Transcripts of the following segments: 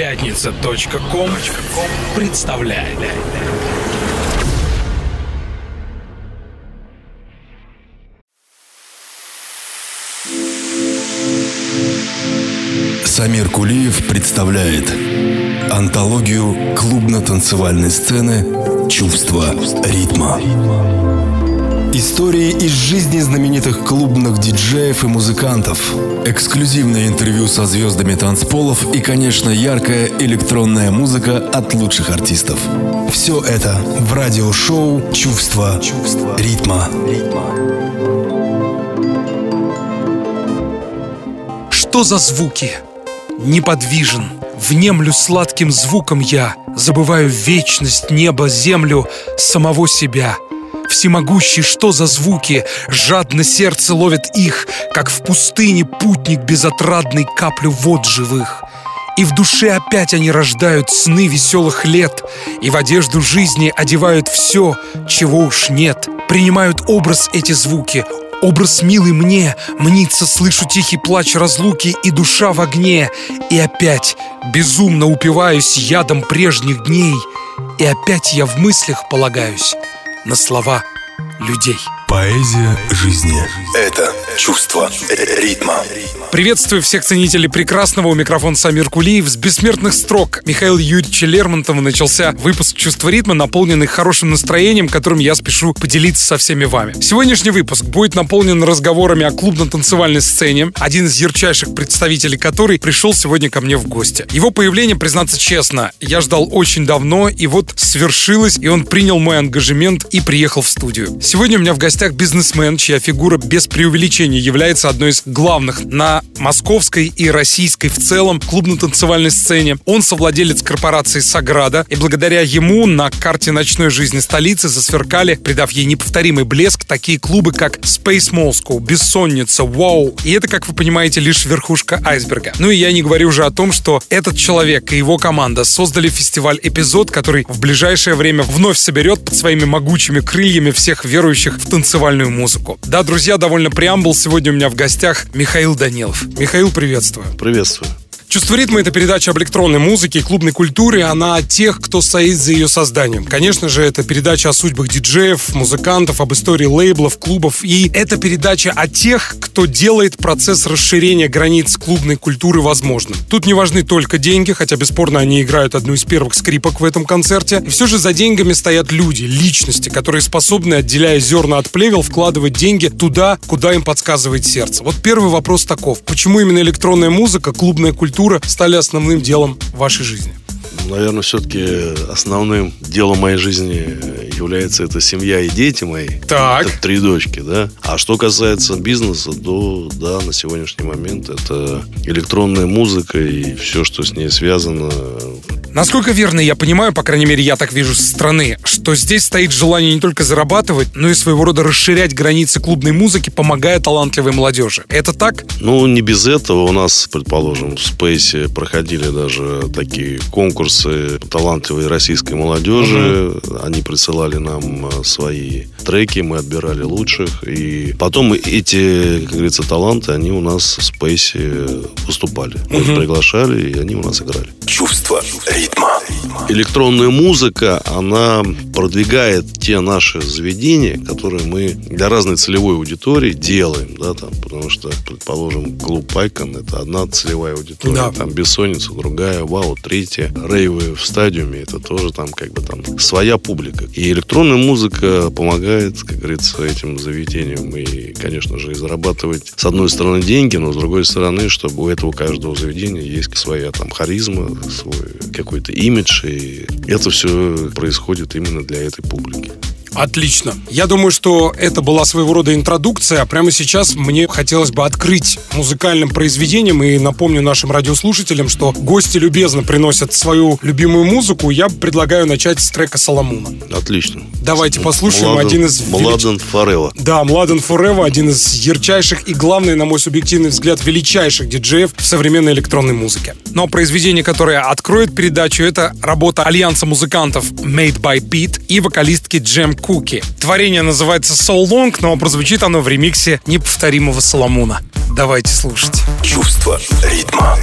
Пятница.ком представляет. Самир Кулиев представляет антологию клубно-танцевальной сцены «Чувство ритма». Истории из жизни знаменитых клубных диджеев и музыкантов. Эксклюзивное интервью со звездами танцполов и, конечно, яркая электронная музыка от лучших артистов. Все это в радиошоу «Чувство, ритма». Что за звуки? Неподвижен, внемлю сладким звуком я, Забываю вечность, небо, землю, самого себя — Всемогущий, что за звуки? Жадно сердце ловит их, Как в пустыне путник безотрадный каплю вод живых. И в душе опять они рождают сны веселых лет, И в одежду жизни одевают все, чего уж нет. Принимают образ эти звуки, Образ милый мне, мнится, слышу тихий плач разлуки и душа в огне. И опять безумно упиваюсь ядом прежних дней. И опять я в мыслях полагаюсь на слова людей. Поэзия жизни – это чувство ритма. Приветствую всех ценителей прекрасного. У микрофона Самир Кулиев. С бессмертных строк Михаил Юрьевича Лермонтова начался выпуск «Чувство ритма», наполненный хорошим настроением, которым я спешу поделиться со всеми вами. Сегодняшний выпуск будет наполнен разговорами о клубно-танцевальной сцене, один из ярчайших представителей которой пришел сегодня ко мне в гости. Его появление, признаться честно, я ждал очень давно, и вот свершилось, и он принял мой ангажемент и приехал в студию. Сегодня у меня в гостях бизнесмен, чья фигура без преувеличения является одной из главных на московской и российской в целом клубно-танцевальной сцене. Он совладелец корпорации «Саграда», и благодаря ему на карте ночной жизни столицы засверкали, придав ей неповторимый блеск, такие клубы, как Space Moscow, Бессонница, Wow. И это, как вы понимаете, лишь верхушка айсберга. Ну и я не говорю уже о том, что этот человек и его команда создали фестиваль «Эпизод», который в ближайшее время вновь соберет под своими могучими крыльями всех верующих в танцевальную музыку. Да, друзья, довольно преамбул. Сегодня у меня в гостях Михаил Данилов. Михаил, приветствую. Приветствую. Чувство ритма — это передача об электронной музыке и клубной культуре. Она о тех, кто стоит за ее созданием. Конечно же, это передача о судьбах диджеев, музыкантов, об истории лейблов, клубов. И это передача о тех, кто делает процесс расширения границ клубной культуры возможным. Тут не важны только деньги, хотя бесспорно они играют одну из первых скрипок в этом концерте. И все же за деньгами стоят люди, личности, которые способны, отделяя зерна от плевел, вкладывать деньги туда, куда им подсказывает сердце. Вот первый вопрос таков. Почему именно электронная музыка, клубная культура культура стали основным делом вашей жизни? Наверное, все-таки основным делом моей жизни является это семья и дети мои. Так. Это три дочки, да. А что касается бизнеса, то, да, на сегодняшний момент это электронная музыка и все, что с ней связано, Насколько верно я понимаю, по крайней мере, я так вижу со стороны, что здесь стоит желание не только зарабатывать, но и своего рода расширять границы клубной музыки, помогая талантливой молодежи. Это так? Ну, не без этого. У нас, предположим, в Спейсе проходили даже такие конкурсы талантливой российской молодежи. Угу. Они присылали нам э, свои треки, мы отбирали лучших. И потом эти, как говорится, таланты, они у нас в Спейсе выступали. Мы угу. их приглашали, и они у нас играли. Чувство ритма. Электронная музыка, она продвигает те наши заведения, которые мы для разной целевой аудитории делаем, да, там, потому что, предположим, клуб Пайкон это одна целевая аудитория, да. там бессонница, другая, вау, третья, рейвы в стадиуме, это тоже там как бы там своя публика. И электронная музыка помогает, как говорится, этим заведениям и, конечно же, и зарабатывать с одной стороны деньги, но с другой стороны, чтобы у этого каждого заведения есть своя там харизма, свой какой-то имидж, и это все происходит именно для этой публики. Отлично. Я думаю, что это была своего рода интродукция. Прямо сейчас мне хотелось бы открыть музыкальным произведением и напомню нашим радиослушателям, что гости любезно приносят свою любимую музыку. Я предлагаю начать с трека Соломуна. Отлично. Давайте послушаем Младен, один из... Младен Форева. Да, Младен Форева, один из ярчайших и, главное, на мой субъективный взгляд, величайших диджеев в современной электронной музыке. Но произведение, которое откроет передачу, это работа альянса музыкантов Made by Pete и вокалистки Джем Куки. Творение называется So Long, но прозвучит оно в ремиксе неповторимого Соломона. Давайте слушать. Чувство ритма.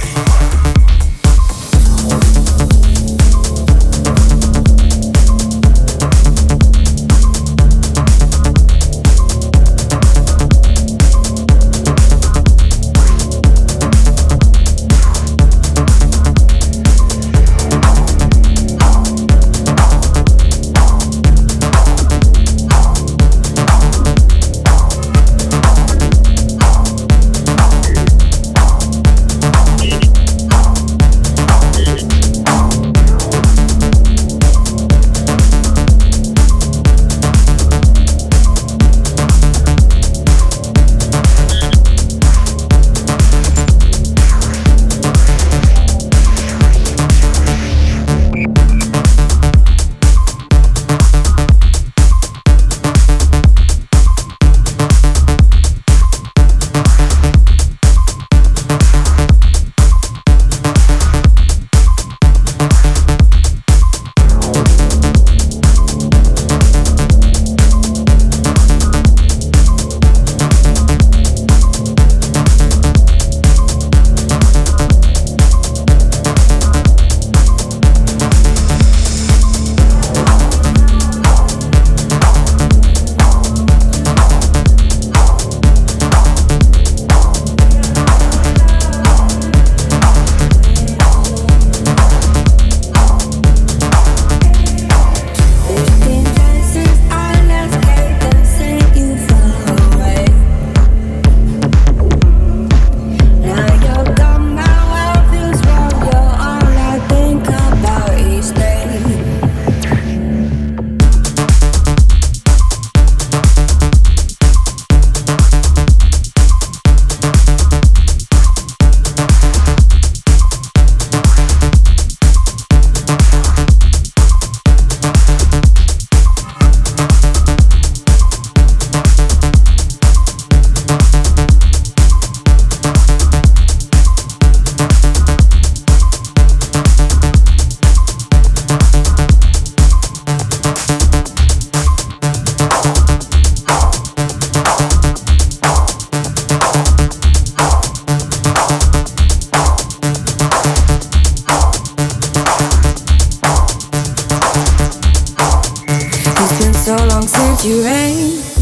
You rain.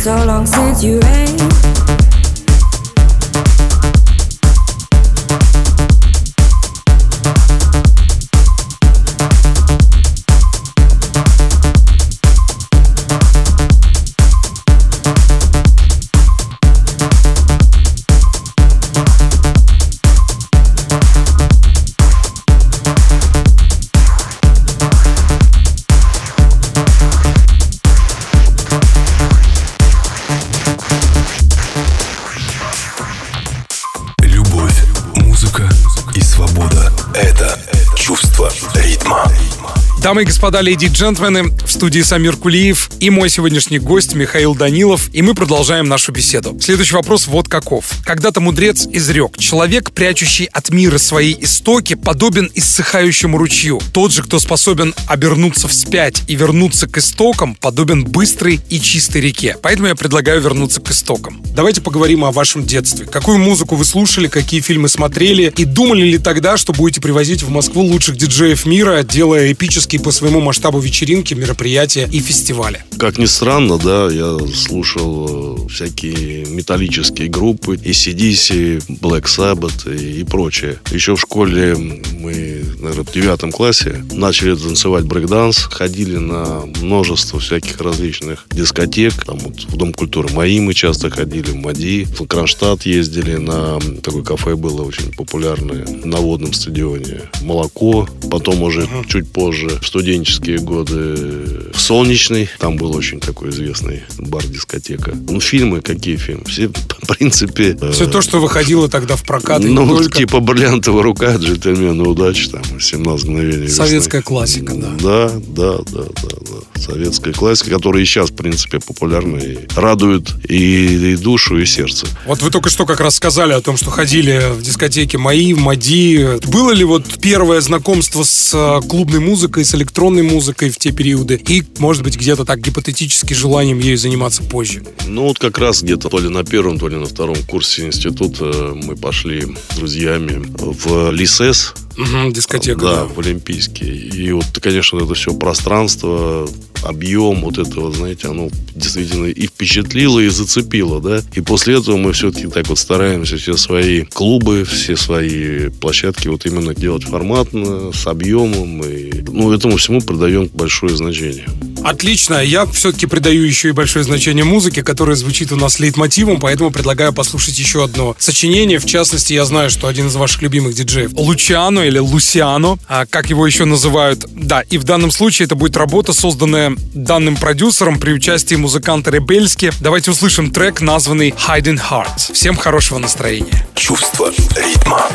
So long since you rain. Дамы и господа, леди и джентльмены, в студии Самир Кулиев и мой сегодняшний гость Михаил Данилов, и мы продолжаем нашу беседу. Следующий вопрос вот каков. Когда-то мудрец изрек, человек, прячущий от мира свои истоки, подобен иссыхающему ручью. Тот же, кто способен обернуться вспять и вернуться к истокам, подобен быстрой и чистой реке. Поэтому я предлагаю вернуться к истокам. Давайте поговорим о вашем детстве. Какую музыку вы слушали, какие фильмы смотрели, и думали ли тогда, что будете привозить в Москву лучших диджеев мира, делая эпические по своему масштабу вечеринки, мероприятия и фестивали? Как ни странно, да, я слушал э, всякие металлические группы, ACDC, Black Sabbath и, и прочее. Еще в школе мы, наверное, в девятом классе начали танцевать брейкданс, ходили на множество всяких различных дискотек, там вот в Дом культуры МАИ мы часто ходили, в МАДИ, в Кронштадт ездили, на такое кафе было очень популярное на водном стадионе. Молоко, потом уже чуть позже, студенческие годы, в Солнечный, там был очень такой известный бар-дискотека. Ну, фильмы, какие фильмы? Все, в принципе... э, Все то, что выходило тогда в прокат, ну, только. типа «Бриллиантовая рука», «Джентльмены удачи», там, «17 мгновений весны». Советская классика, да. Да, да, да, да, да. Советская классика, которая и сейчас, в принципе, популярна и радует и, и душу, и сердце. Вот вы только что как раз сказали о том, что ходили в дискотеки МАИ, в МАДИ. Было ли вот первое знакомство с э, клубной музыкой, с электронной музыкой в те периоды? И, может быть, где-то так гипотетически желанием ею заниматься позже? Ну, вот как раз где-то то ли на первом, то ли на втором курсе института мы пошли с друзьями в ЛИСЭС, Мгм, дискотека. Да, в Олимпийский. И вот, конечно, это все пространство, объем вот этого, знаете, оно действительно и впечатлило, и зацепило, да. И после этого мы все-таки так вот стараемся все свои клубы, все свои площадки вот именно делать форматно, с объемом. И, ну, этому всему придаем большое значение. Отлично. Я все-таки придаю еще и большое значение музыке, которая звучит у нас лейтмотивом, поэтому предлагаю послушать еще одно сочинение. В частности, я знаю, что один из ваших любимых диджеев Лучано или Лусиано, а как его еще называют. Да, и в данном случае это будет работа, созданная данным продюсером при участии музыканта Ребельски. Давайте услышим трек, названный Hiding Hearts. Всем хорошего настроения. Чувство ритма.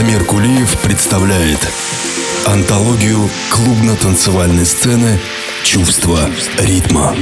Самир Кулиев представляет антологию клубно-танцевальной сцены «Чувство ритма».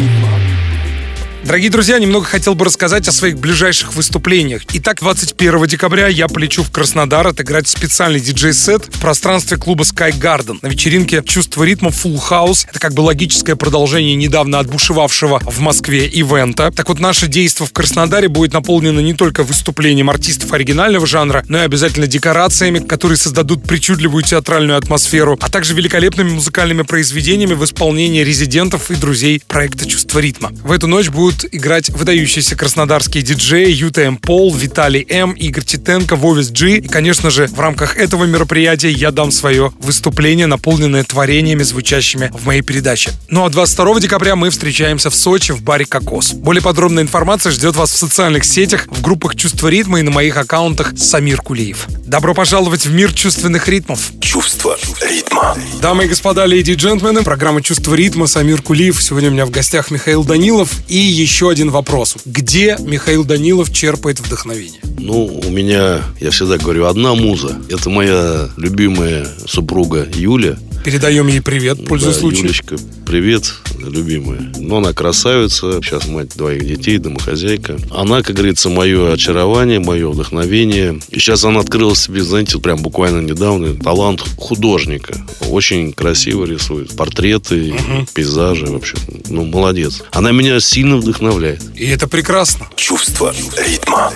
Дорогие друзья, немного хотел бы рассказать о своих ближайших выступлениях. Итак, 21 декабря я полечу в Краснодар отыграть специальный диджей-сет в пространстве клуба Sky Garden на вечеринке «Чувство ритма Full House». Это как бы логическое продолжение недавно отбушевавшего в Москве ивента. Так вот, наше действо в Краснодаре будет наполнено не только выступлением артистов оригинального жанра, но и обязательно декорациями, которые создадут причудливую театральную атмосферу, а также великолепными музыкальными произведениями в исполнении резидентов и друзей проекта «Чувство ритма». В эту ночь будет будут играть выдающиеся краснодарские диджеи Юта М. Пол, Виталий М, Игорь Титенко, Вовис Джи. И, конечно же, в рамках этого мероприятия я дам свое выступление, наполненное творениями, звучащими в моей передаче. Ну а 22 декабря мы встречаемся в Сочи в баре «Кокос». Более подробная информация ждет вас в социальных сетях, в группах «Чувство ритма» и на моих аккаунтах Самир Кулиев. Добро пожаловать в мир чувственных ритмов. Чувство ритма. Дамы и господа, леди и джентльмены, программа «Чувство ритма», Самир Кулиев. Сегодня у меня в гостях Михаил Данилов и еще один вопрос. Где Михаил Данилов черпает вдохновение? Ну, у меня, я всегда говорю, одна муза. Это моя любимая супруга Юля. Передаем ей привет, пользуясь да, случаем. Юлечка, привет, любимая. Но она красавица, сейчас мать двоих детей, домохозяйка. Она, как говорится, мое очарование, мое вдохновение. И сейчас она открыла себе, знаете, прям буквально недавно талант художника. Очень красиво рисует портреты, Мгм. пейзажи вообще. Ну, молодец. Она меня сильно вдохновляет. И это прекрасно. Чувство ритма.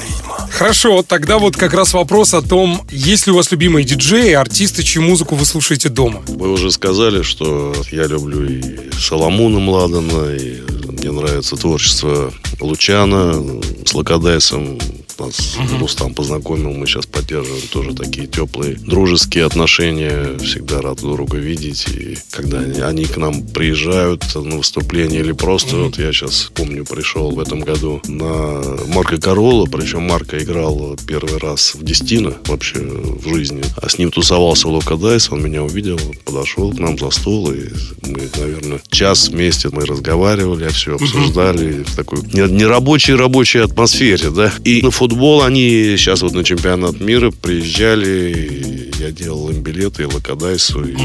Хорошо, тогда вот как раз вопрос о том, есть ли у вас любимые диджеи, артисты, чью музыку вы слушаете дома? Вы уже сказали, что я люблю и Соломона Младена, и мне нравится творчество Лучана с Локодайсом. Нас Рустам познакомил, мы сейчас поддерживаем тоже такие теплые дружеские отношения. Всегда рад друга видеть. И когда они, они к нам приезжают на выступление или просто, вот я сейчас помню, пришел в этом году на Марка Корола, причем Марка играл первый раз в Дестино вообще в жизни. А с ним тусовался Лока Дайс, он меня увидел, подошел к нам за стол, и мы, наверное, час вместе мы разговаривали, все обсуждали в такой не- нерабочей рабочей атмосфере, да. И на футбол они сейчас вот на чемпионат мира приезжали, я делал им билеты и Локодайсу, и,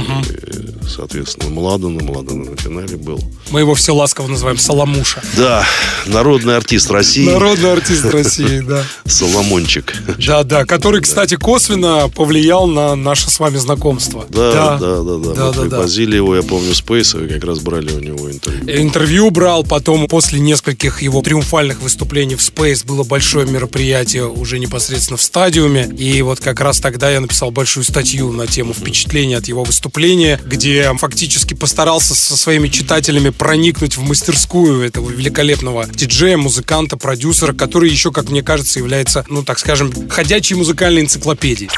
соответственно, Младену, Младен на финале был. Мы его все ласково называем Соломуша. Да, народный артист России. Народный артист России, да. Соломончик. Да, да, который, кстати, косвенно повлиял на наше с вами знакомство. Да, да, да, да. Да, Мы привозили его, я помню, с Пейса, и как раз брали у него интервью. Интервью брал, потом после нескольких его триумфальных выступлений в Space было большое мероприятие уже непосредственно в стадиуме. И вот как раз тогда я написал большую статью на тему впечатления от его выступления, где фактически постарался со своими читателями проникнуть в мастерскую этого великолепного диджея, музыканта, продюсера, который еще, как мне кажется, является, ну так скажем, ходячей музыкальной энциклопедией.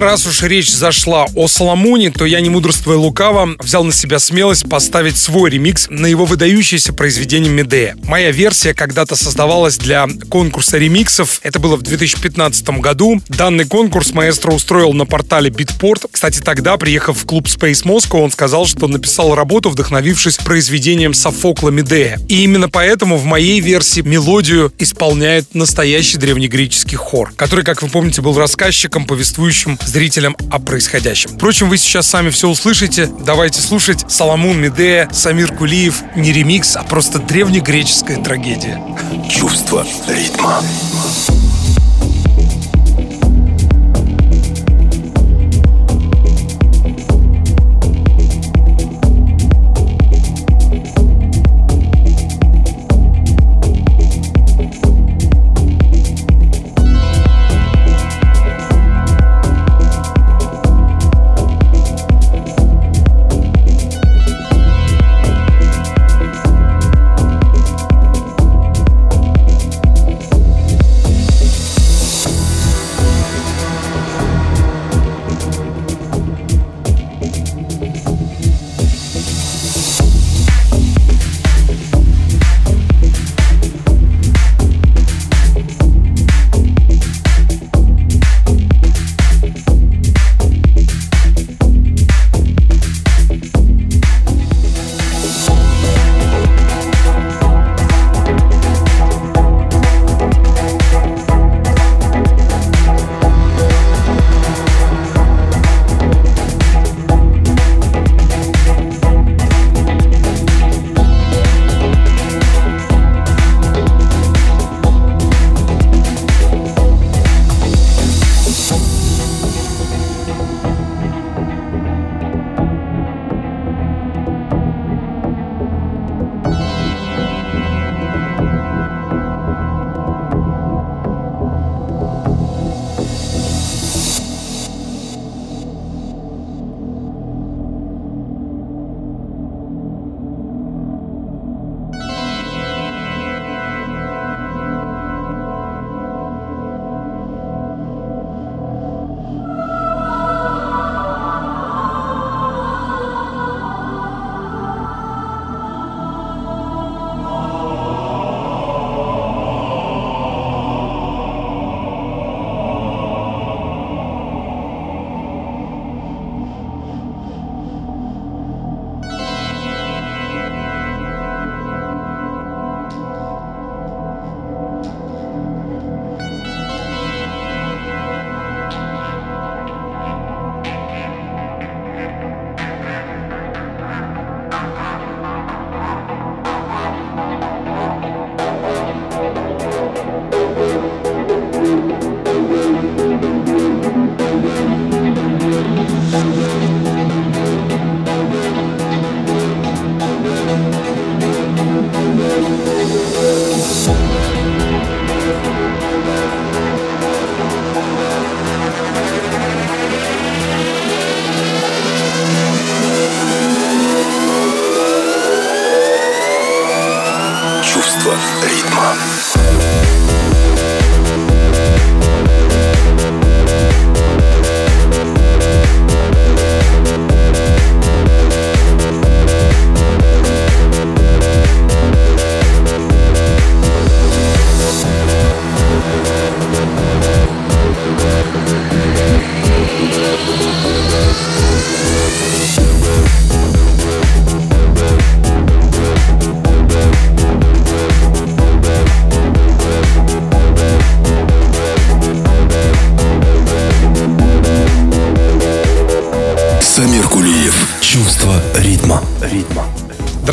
Раз уж речь зашла о Соломоне, то я, не мудрствуя лукаво, взял на себя смелость поставить свой ремикс на его выдающееся произведение Медея. Моя версия когда-то создавалась для конкурса ремиксов. Это было в 2015 году. Данный конкурс маэстро устроил на портале Beatport. Кстати, тогда, приехав в клуб Space Moscow, он сказал, что написал работу, вдохновившись произведением Софокла Медея. И именно поэтому в моей версии мелодию исполняет настоящий древнегреческий хор, который, как вы помните, был рассказчиком, повествующим зрителям о происходящем. Впрочем, вы сейчас сами все услышите. Давайте слушать Соломон Медея, Самир Кулиев. Не ремикс, а просто древнегреческая трагедия. Чувство ритма. Thank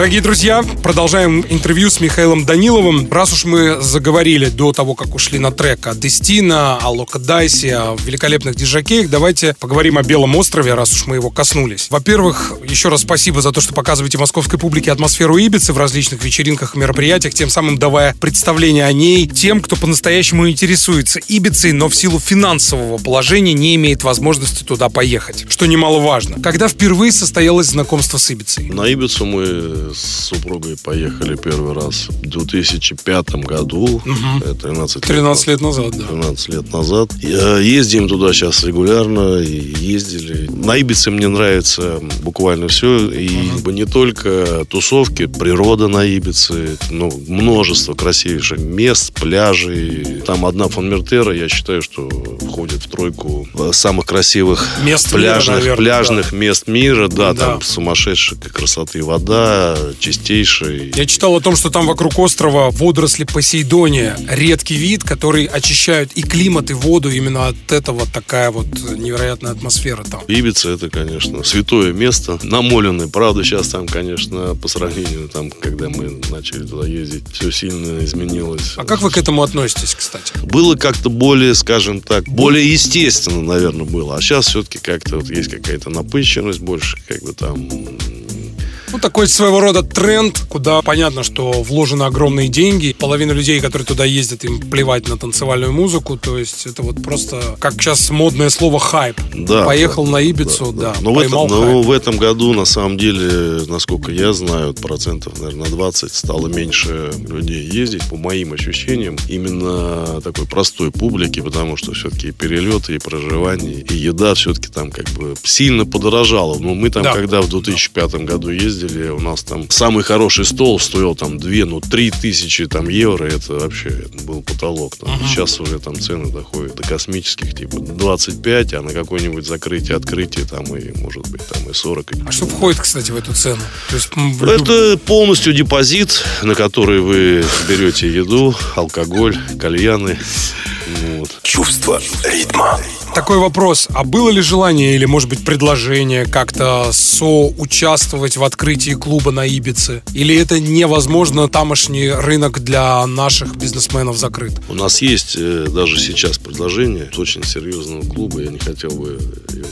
Дорогие друзья, продолжаем интервью с Михаилом Даниловым. Раз уж мы заговорили до того, как ушли на трек о Дестина, о Лока о великолепных диджакеях, давайте поговорим о Белом острове, раз уж мы его коснулись. Во-первых, еще раз спасибо за то, что показываете московской публике атмосферу Ибицы в различных вечеринках и мероприятиях, тем самым давая представление о ней тем, кто по-настоящему интересуется Ибицей, но в силу финансового положения не имеет возможности туда поехать, что немаловажно. Когда впервые состоялось знакомство с Ибицей? На Ибицу мы с супругой поехали первый раз в 2005 году. Это 13 лет 13 лет назад, да. 13 лет назад. Я- Ездим туда сейчас регулярно, ездили. На Ибице мне нравится буквально все, и бы не только тусовки, природа на Ибице, ну, множество красивейших мест, пляжей. Там одна Фонмертера, я считаю, что входит в тройку э, самых красивых Мест мира, пляжных, наверное, пляжных мест мира. Да, Да. там сумасшедшая красоты вода, чистейшая. Я читал о том, что там вокруг острова водоросли Посейдония. Редкий вид, который очищают и климат, и воду. Именно от этого такая вот невероятная атмосфера там. Ибица это, конечно, святое место. Намоленное. Правда, сейчас там, конечно, по сравнению, там, когда мы начали туда ездить, все сильно изменилось. А как вы к этому относитесь, кстати? Было как-то более, скажем так, более естественно, наверное, было. А сейчас все-таки как-то вот есть какая-то напыщенность больше, как бы там... Ну, такой своего рода тренд, куда понятно, что вложены огромные деньги. Половина людей, которые туда ездят, им плевать на танцевальную музыку. То есть это вот просто, как сейчас модное слово, хайп. Да, Поехал да, на Ибицу, да, Но, в этом, но в этом году, на самом деле, насколько я знаю, процентов, наверное, на 20 стало меньше людей ездить, по моим ощущениям, именно такой простой публики, потому что все-таки и перелеты, и проживание, и еда все-таки там как бы сильно подорожала. Но мы там, Да. когда в 2005 году ездили, у нас там самый хороший стол стоил там 2, ну 3 тысячи там евро, это вообще был потолок. Там. Сейчас уже там цены доходят до космических, типа 25, а на какое-нибудь закрытие, открытие там и, может быть, там и 40. А что входит, кстати, в эту цену? То есть, Это полностью депозит, на который вы берете еду, алкоголь, кальяны. Вот. Чувство ритма. Такой вопрос. А было ли желание или, может быть, предложение как-то соучаствовать в открытии клуба на Ибице? Или это невозможно, тамошний рынок для наших бизнесменов закрыт? У нас есть э, даже сейчас предложение очень серьезного клуба. Я не хотел бы его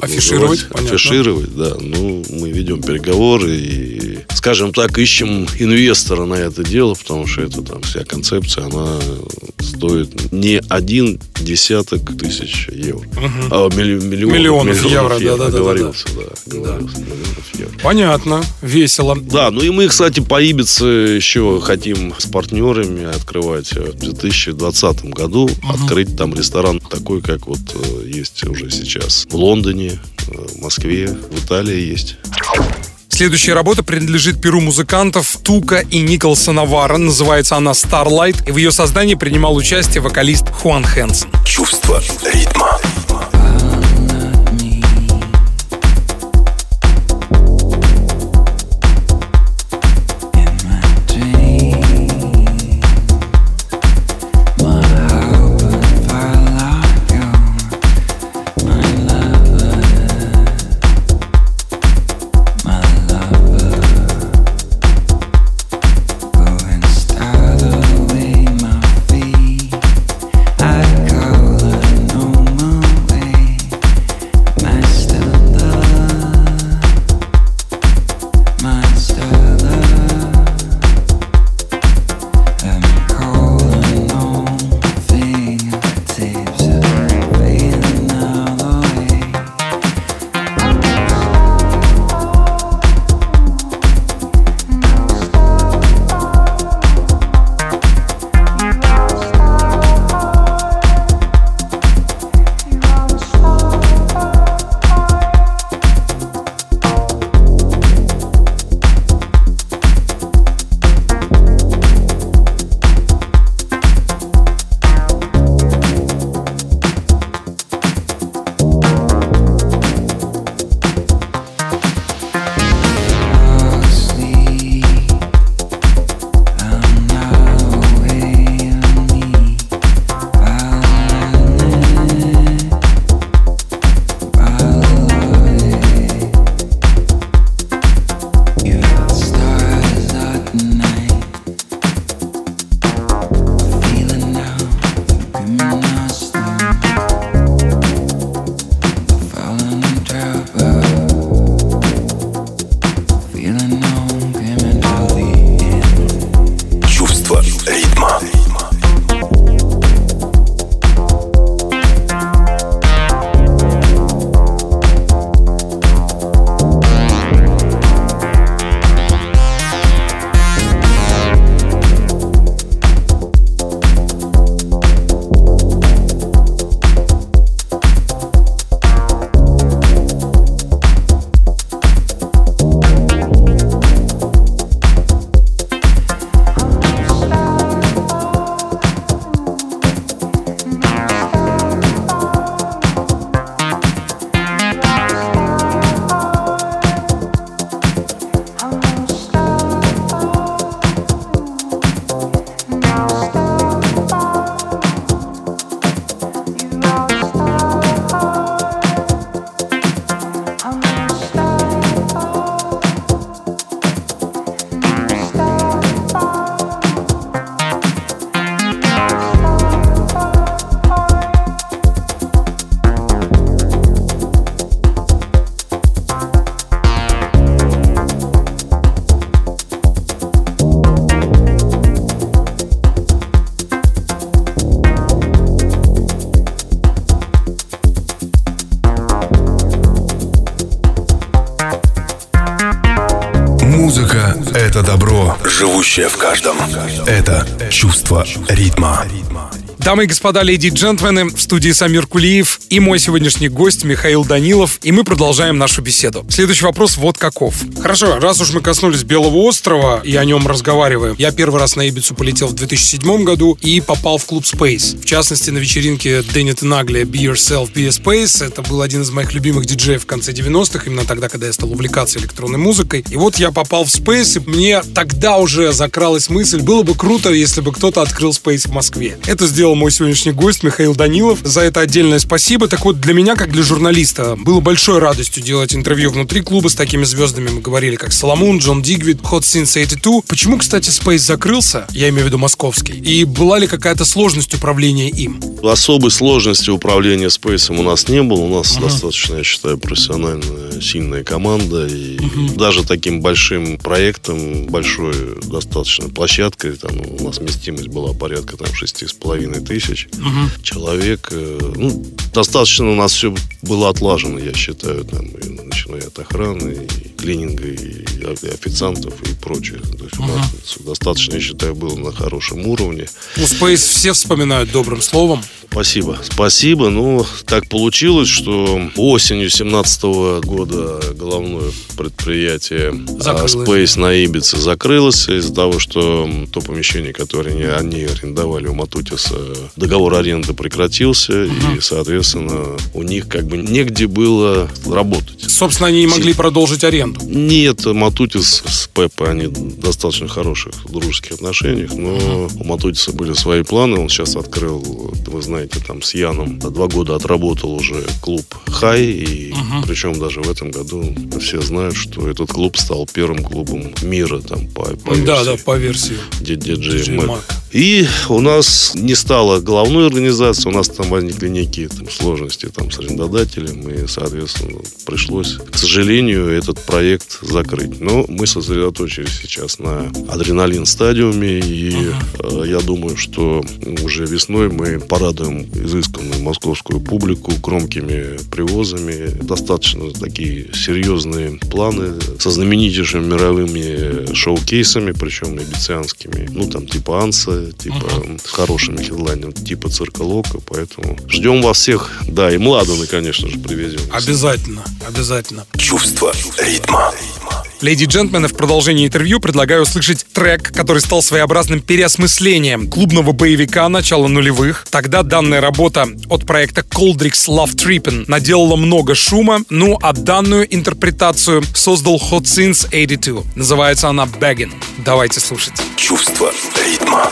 Афишировать, называть. понятно. Афишировать, да. Ну, мы ведем переговоры и, скажем так, ищем инвестора на это дело, потому что это там вся концепция, она стоит не один десяток тысяч евро. А, милли- миллионов, Миллионов евро, да-да-да-да-да. Оговорился, да. оговорился, миллионов евро. Понятно, весело. Да, ну и мы, кстати, по Ибице еще хотим с партнерами открывать в 2020 году, открыть там ресторан такой, как вот э, есть уже сейчас в Лондоне, э, в Москве, в Италии есть. Следующая работа принадлежит перу музыкантов Тука и Николса Навара. Называется она Starlight. И в ее создании принимал участие вокалист Хуан Хэнсон. Чувство ритма. Это чувство ритма. Дамы и господа, леди и джентльмены, в студии Самир Кулиев и мой сегодняшний гость Михаил Данилов, и мы продолжаем нашу беседу. Следующий вопрос вот каков. Хорошо, раз уж мы коснулись Белого острова и о нем разговариваем, я первый раз на Ибицу полетел в 2007 году и попал в клуб Space. В частности, на вечеринке Дэнни Нагли Be Yourself, Be a Space. Это был один из моих любимых диджеев в конце 90-х, именно тогда, когда я стал увлекаться электронной музыкой. И вот я попал в Space, и мне тогда уже закралась мысль, было бы круто, если бы кто-то открыл Space в Москве. Это сделал мой сегодняшний гость Михаил Данилов. За это отдельное спасибо. Так вот, для меня, как для журналиста, было большой радостью делать интервью внутри клуба с такими звездами. Мы говорили, как Соломон, Джон Дигвид, Hot Since 82. Почему, кстати, Space закрылся? Я имею в виду московский. И была ли какая-то сложность управления им? Особой сложности управления Space у нас не было. У нас uh-huh. достаточно, я считаю, профессиональная, сильная команда. И uh-huh. даже таким большим проектом, большой достаточно площадкой, там у нас вместимость была порядка там шести с половиной тысяч угу. человек. Э, ну, достаточно у нас все было отлажено, я считаю, там, и, начиная от охраны, и клининга, и официантов, и прочее. То есть угу. у нас достаточно, я считаю, было на хорошем уровне. Ну, Space все вспоминают добрым словом. Спасибо. Спасибо. Ну, так получилось, что осенью 17 года головное предприятие а, закрылось. Space на Ибице закрылось из-за того, что то помещение, которое они арендовали у Матутиса, договор аренды прекратился, угу. и, соответственно, у них как бы негде было работать. Собственно, они не могли продолжить аренду. Нет, Матутис с Пеппой, они достаточно хороших дружеских отношениях, но у Матутиса были свои планы. Он сейчас открыл, вы знаете, там с Яном два года отработал уже клуб Хай, и угу. причем даже в этом году все знают, что этот клуб стал первым клубом мира там по, по версии. Да, да, по версии. DJ Mac. И у нас не стало головной организации, у нас там возникли некие там, сложности там, с арендодателем, и, соответственно, пришлось, к сожалению, этот проект закрыть. Но мы сосредоточились сейчас на адреналин стадиуме, и э, я думаю, что уже весной мы порадуем изысканную московскую публику громкими привозами. Достаточно такие серьезные планы со знаменитейшими мировыми шоу-кейсами, причем ибицианскими, ну, там, типа Анса, типа uh-huh. с хорошими хедлайнерами, типа цирка Лока, поэтому ждем вас всех. Да, и Младаны, конечно же, привезем. Обязательно, обязательно. Чувство ритма. Леди и джентльмены, в продолжении интервью предлагаю услышать трек, который стал своеобразным переосмыслением клубного боевика начала нулевых. Тогда данная работа от проекта Coldrix Love Trippin наделала много шума, ну а данную интерпретацию создал Hot Since 82. Называется она Baggin. Давайте слушать. Чувство ритма.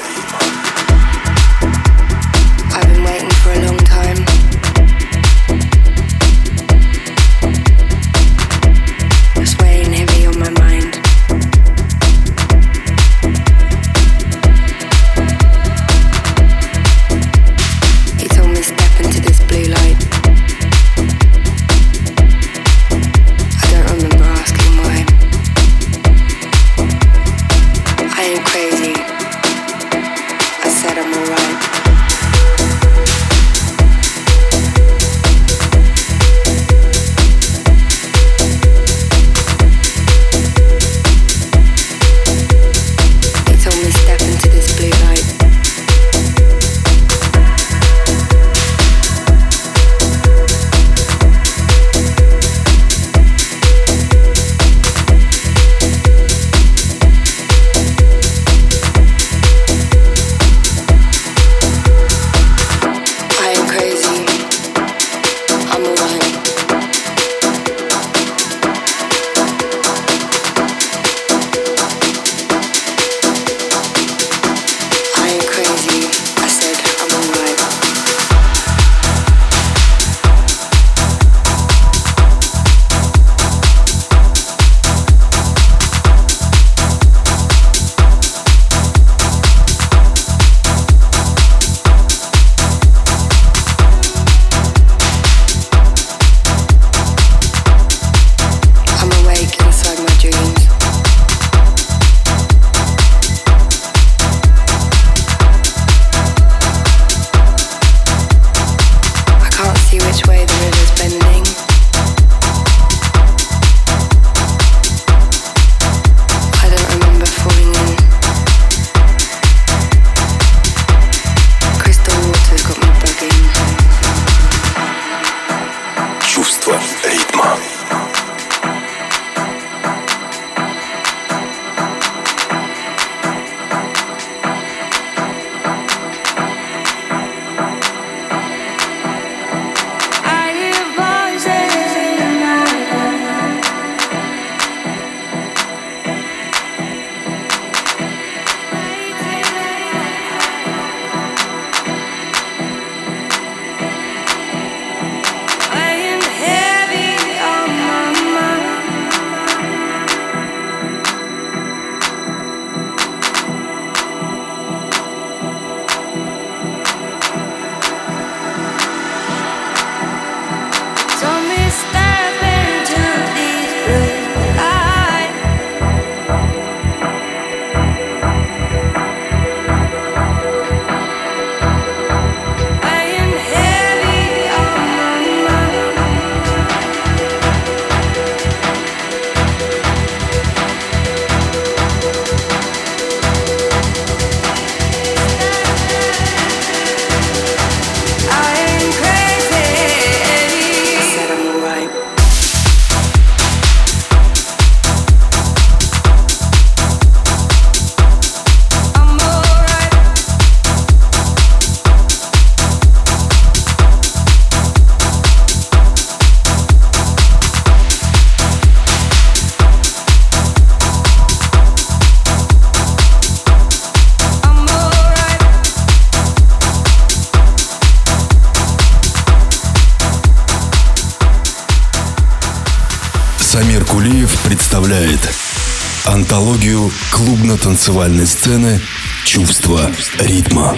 Клубно-танцевальной сцены «Чувство ритма».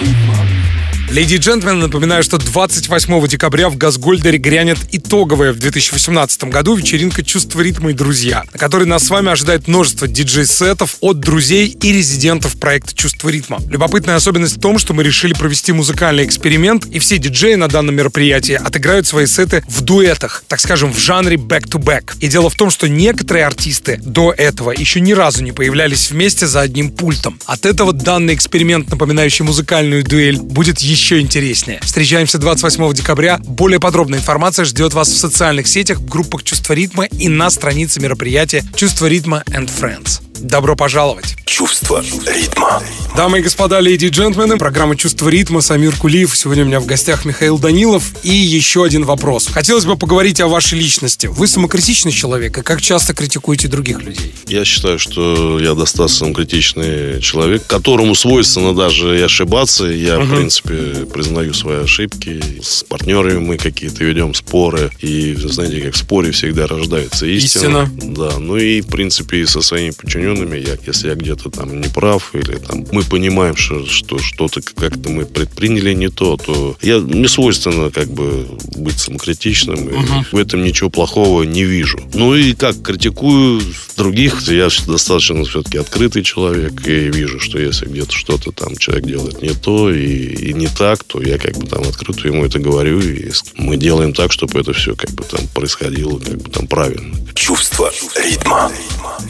Леди и джентльмены, напоминаю, что 28 декабря в Газгольдере грянет итоговая в 2018 году вечеринка «Чувство ритма и друзья», на которой нас с вами ожидает множество диджей-сетов от друзей и резидентов проекта «Чувство ритма». Любопытная особенность в том, что мы решили провести музыкальный эксперимент, и все диджеи на данном мероприятии отыграют свои сеты в дуэтах, так скажем, в жанре back-to-back. И дело в том, что некоторые артисты до этого еще ни разу не появлялись вместе за одним пультом. От этого данный эксперимент, напоминающий музыкальную дуэль, будет еще еще интереснее. Встречаемся 28 декабря. Более подробная информация ждет вас в социальных сетях, в группах «Чувство ритма» и на странице мероприятия «Чувство ритма and Friends». Добро пожаловать! Чувство ритма. Дамы и господа, леди и джентльмены, программа «Чувство ритма», Самир Кулиев. Сегодня у меня в гостях Михаил Данилов. И еще один вопрос. Хотелось бы поговорить о вашей личности. Вы самокритичный человек, и как часто критикуете других людей? Я считаю, что я достаточно критичный человек, которому свойственно даже и ошибаться. Я, угу. в принципе, признаю свои ошибки. С партнерами мы какие-то ведем споры. И, знаете, как в споре всегда рождается истина. Истина. Да, ну и, в принципе, со своими подчиненными, я, если я где-то там не прав, или там мы понимаем, что, что что-то как-то мы предприняли не то, то я, мне свойственно как бы быть самокритичным, и uh в этом ничего плохого не вижу. Ну и как, критикую других, я достаточно все-таки открытый человек, и вижу, что если где-то что-то там человек делает не то и, и не так, то я как бы там открыто ему это говорю, и мы делаем так, чтобы это все как бы там происходило как бы там правильно. Чувство ритма.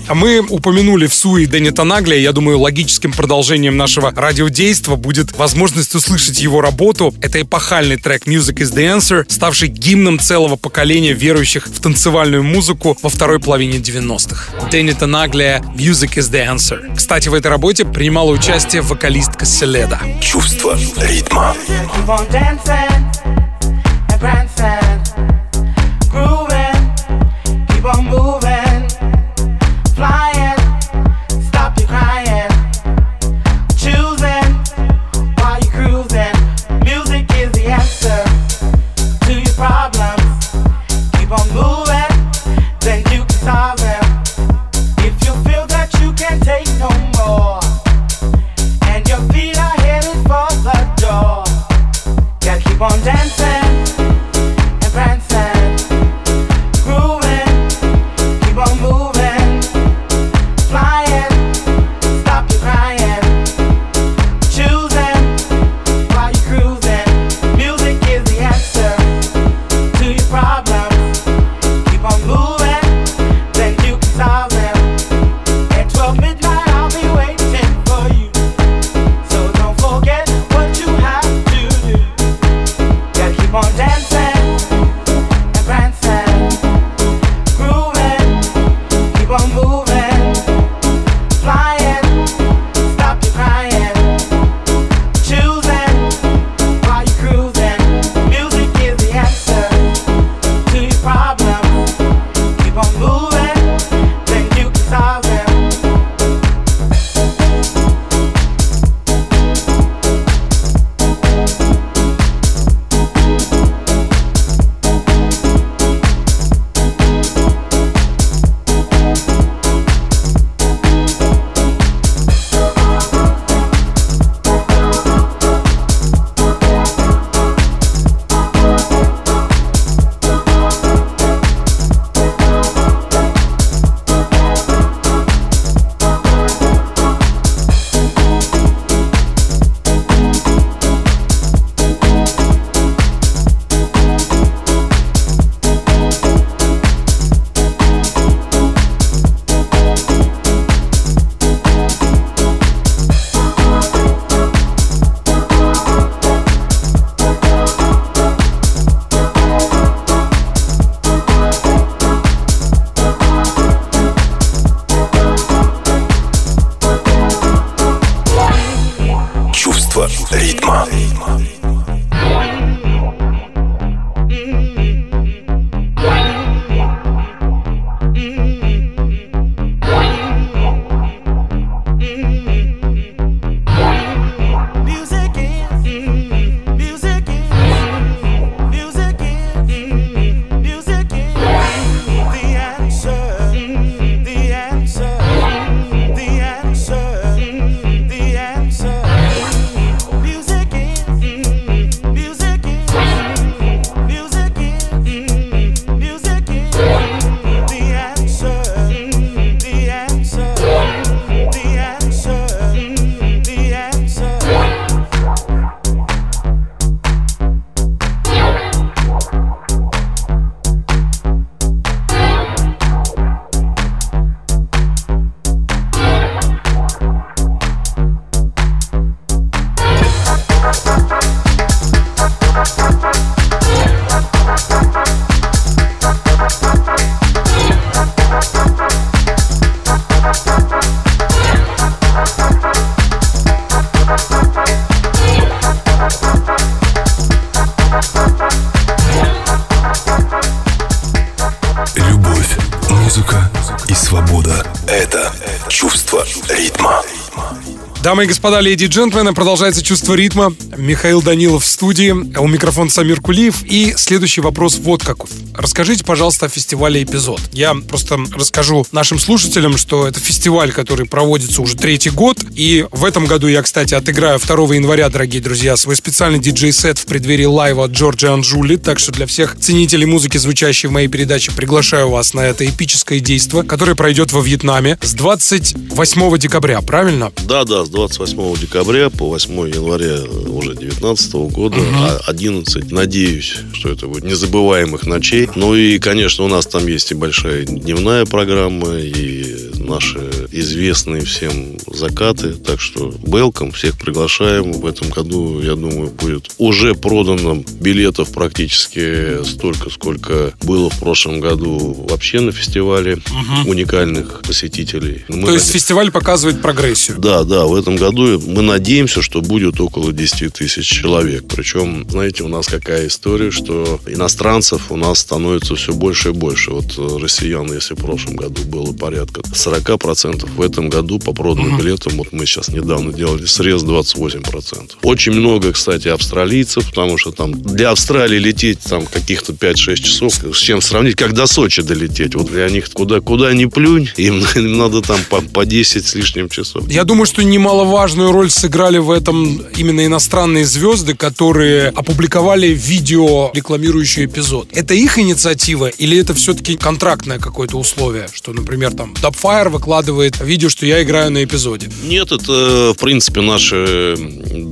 А мы упомянули в Суи Денита Наглия. Я думаю, логическим продолжением нашего радиодейства будет возможность услышать его работу. Это эпохальный трек Music is the Answer, ставший гимном целого поколения верующих в танцевальную музыку во второй половине 90-х. Денита Наглия Music is the Answer. Кстати, в этой работе принимала участие вокалистка Селеда. Чувство ритма. Keep Дамы и господа, леди и джентльмены, продолжается «Чувство ритма». Михаил Данилов в студии, а у микрофона Самир Кулиев. И следующий вопрос вот какой. Расскажите, пожалуйста, о фестивале «Эпизод». Я просто расскажу нашим слушателям, что это фестиваль, который проводится уже третий год. И в этом году я, кстати, отыграю 2 января, дорогие друзья, свой специальный диджей-сет в преддверии лайва от Джорджа Анжули. Так что для всех ценителей музыки, звучащей в моей передаче, приглашаю вас на это эпическое действо, которое пройдет во Вьетнаме с 28 декабря, правильно? Да, да, с 28 декабря по 8 января уже 2019 года, а 11, надеюсь, что это будет незабываемых ночей. Ну и, конечно, у нас там есть и большая дневная программа, и наши известные всем закаты. Так что welcome, всех приглашаем. В этом году, я думаю, будет уже продано билетов практически столько, сколько было в прошлом году вообще на фестивале уникальных посетителей. Мы То есть наде- фестиваль показывает прогрессию. да, да, в этом году мы надеемся, что будет около 10 тысяч человек. Причем, знаете, у нас какая история, что иностранцев у нас становится все больше и больше. Вот э, россиян, если в прошлом году было порядка 40%, в этом году по проданным билетам, вот мы сейчас недавно делали срез 28%. Очень много, кстати, австралийцев, потому что там для Австралии лететь там каких-то 5-6 часов, с чем сравнить, как до Сочи долететь. Вот для них куда, куда ни плюнь, им, им надо там по, по 10 с лишним часов. Я думаю, что немаловажную роль сыграли в этом именно иностранные звезды, которые опубликовали видео, рекламирующее эпизод. Это их инициатива или это все-таки контрактное какое-то условие? Что, например, там Dubfire выкладывает видео, что я играю на эпизоде. Нет, это, в принципе, наши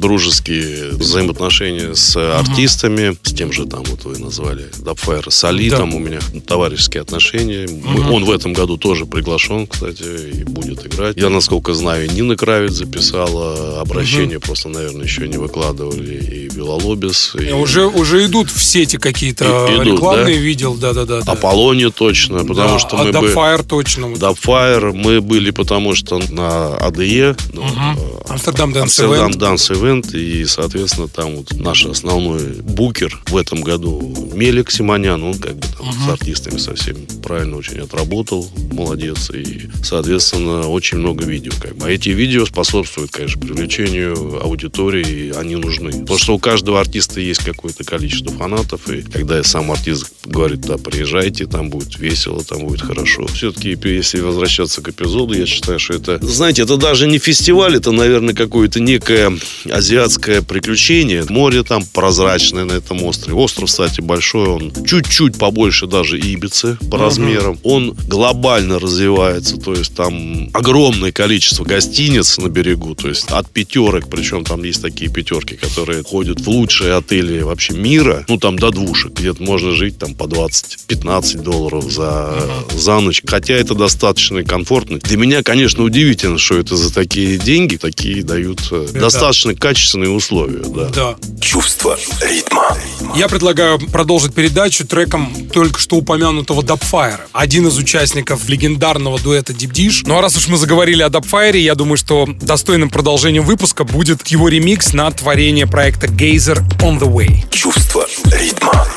дружеские взаимоотношения с артистами, с тем же там, вот вы назвали, Дабфайр, с Али, Да. там у меня товарищеские отношения. Мы- Он в этом году тоже приглашен, кстати, и будет играть. Я, насколько знаю, Нина Кравец записала обращение, просто, наверное, еще не выкладывали, и Белолобис. И... Уже, уже идут в сети какие-то И- идут, рекламные, да? Видел, да-да-да. да. Аполлоне точно, потому Да, что а мы бы... Точно. Dubfire мы были, потому что на АДЕ, ну, э, Амстердам Dance Амстердам. Данс Event, и, соответственно, там вот наш основной букер в этом году Мелик Симонян, он как бы там с артистами со всеми правильно очень отработал, молодец, и, соответственно, очень много видео, как бы. А эти видео способствуют, конечно, привлечению аудитории, и они нужны. Потому что у каждого артиста есть какое-то количество фанатов, и когда сам артист говорит, да, приезжайте, там будет весело, там будет хорошо. Все-таки, если возвращаться к эпизоду, я считаю, что это, знаете, это даже не фестиваль, это, наверное, какое-то некое азиатское приключение. Море там прозрачное на этом острове. Остров, кстати, большой, он чуть-чуть побольше даже Ибицы по размерам. Он глобально развивается, то есть там огромное количество гостиниц на берегу, то есть от пятерок, причем там есть такие пятерки, которые ходят в лучшие отели вообще мира, ну там до двушек, где-то можно жить там по 20-15 долларов за, за ночь, хотя это достаточно комфортно. Для меня, конечно, удивительно, что это за такие деньги, такие дают э, Да. достаточно качественные условия, да. Да. Чувство ритма. Я предлагаю продолжить передачу треком только что упомянутого Dubfire. Один из участников легендарного дуэта Deep Dish. Ну а раз уж мы заговорили о Dubfire, я думаю, что достойным продолжением выпуска будет его ремикс на творение проекта Gazer On The Way. Чувство ритма.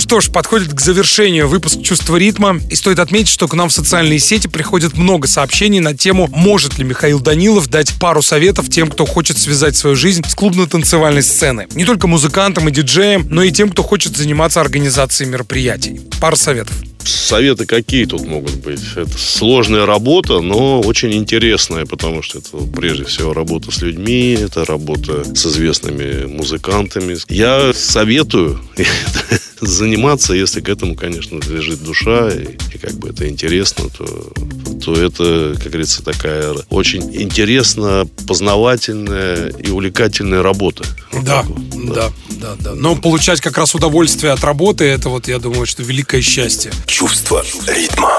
Что ж, подходит к завершению выпуск «Чувство ритма». И стоит отметить, что к нам в социальные сети приходит много сообщений на тему, может ли Михаил Данилов дать пару советов тем, кто хочет связать свою жизнь с клубно-танцевальной сцены. Не только музыкантам и диджеям, но и тем, кто хочет заниматься организацией мероприятий. Пара советов. Советы какие тут могут быть? Это сложная работа, но очень интересная, потому что это прежде всего работа с людьми, это работа с известными музыкантами. Я советую заниматься, если к этому, конечно, лежит душа, и, и как бы это интересно, то, то это, как говорится, такая очень интересно познавательная и увлекательная работа. Да, вот да, да, да. Но получать как раз удовольствие от работы, это вот, я думаю, что великое счастье. Чувство ритма.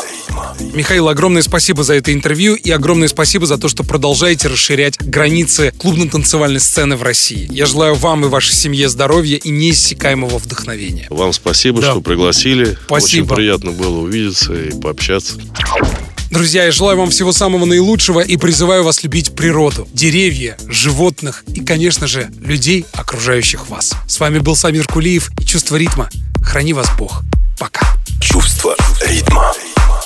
Михаил, огромное спасибо за это интервью и огромное спасибо за то, что продолжаете расширять границы клубно-танцевальной сцены в России. Я желаю вам и вашей семье здоровья и неиссякаемого вдохновения. Вам спасибо, Да. что пригласили. Спасибо. Очень приятно было увидеться и пообщаться. Друзья, я желаю вам всего самого наилучшего и призываю вас любить природу, деревья, животных и, конечно же, людей, окружающих вас. С вами был Самир Кулиев и «Чувство ритма». Храни вас Бог. Пока. Чувство ритма.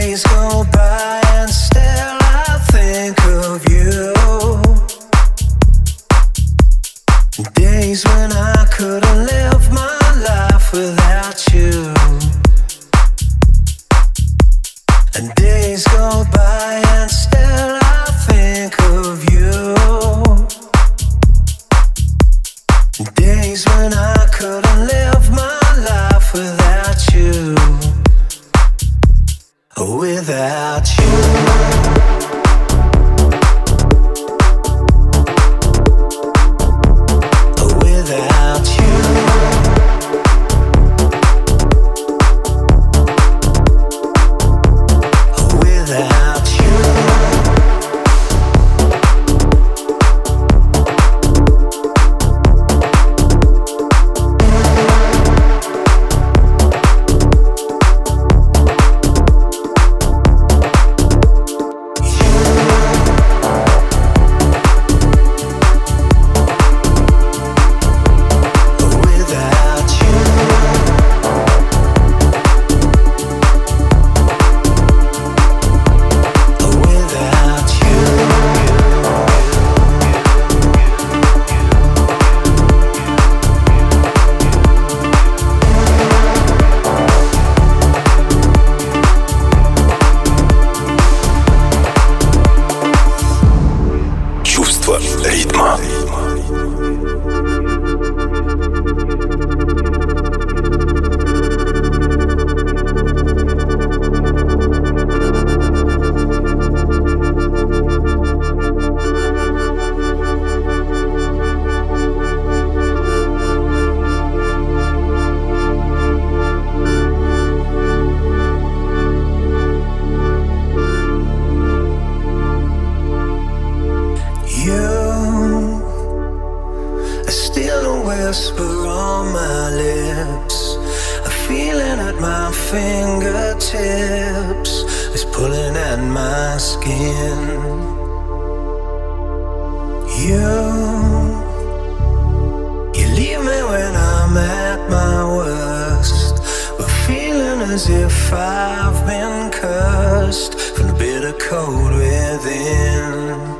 Days go by and still I think of you. Days when I couldn't live my life without you. And days go by fingertips is pulling at my skin. You, you leave me when I'm at my worst. But feeling as if I've been cursed from the bitter cold within.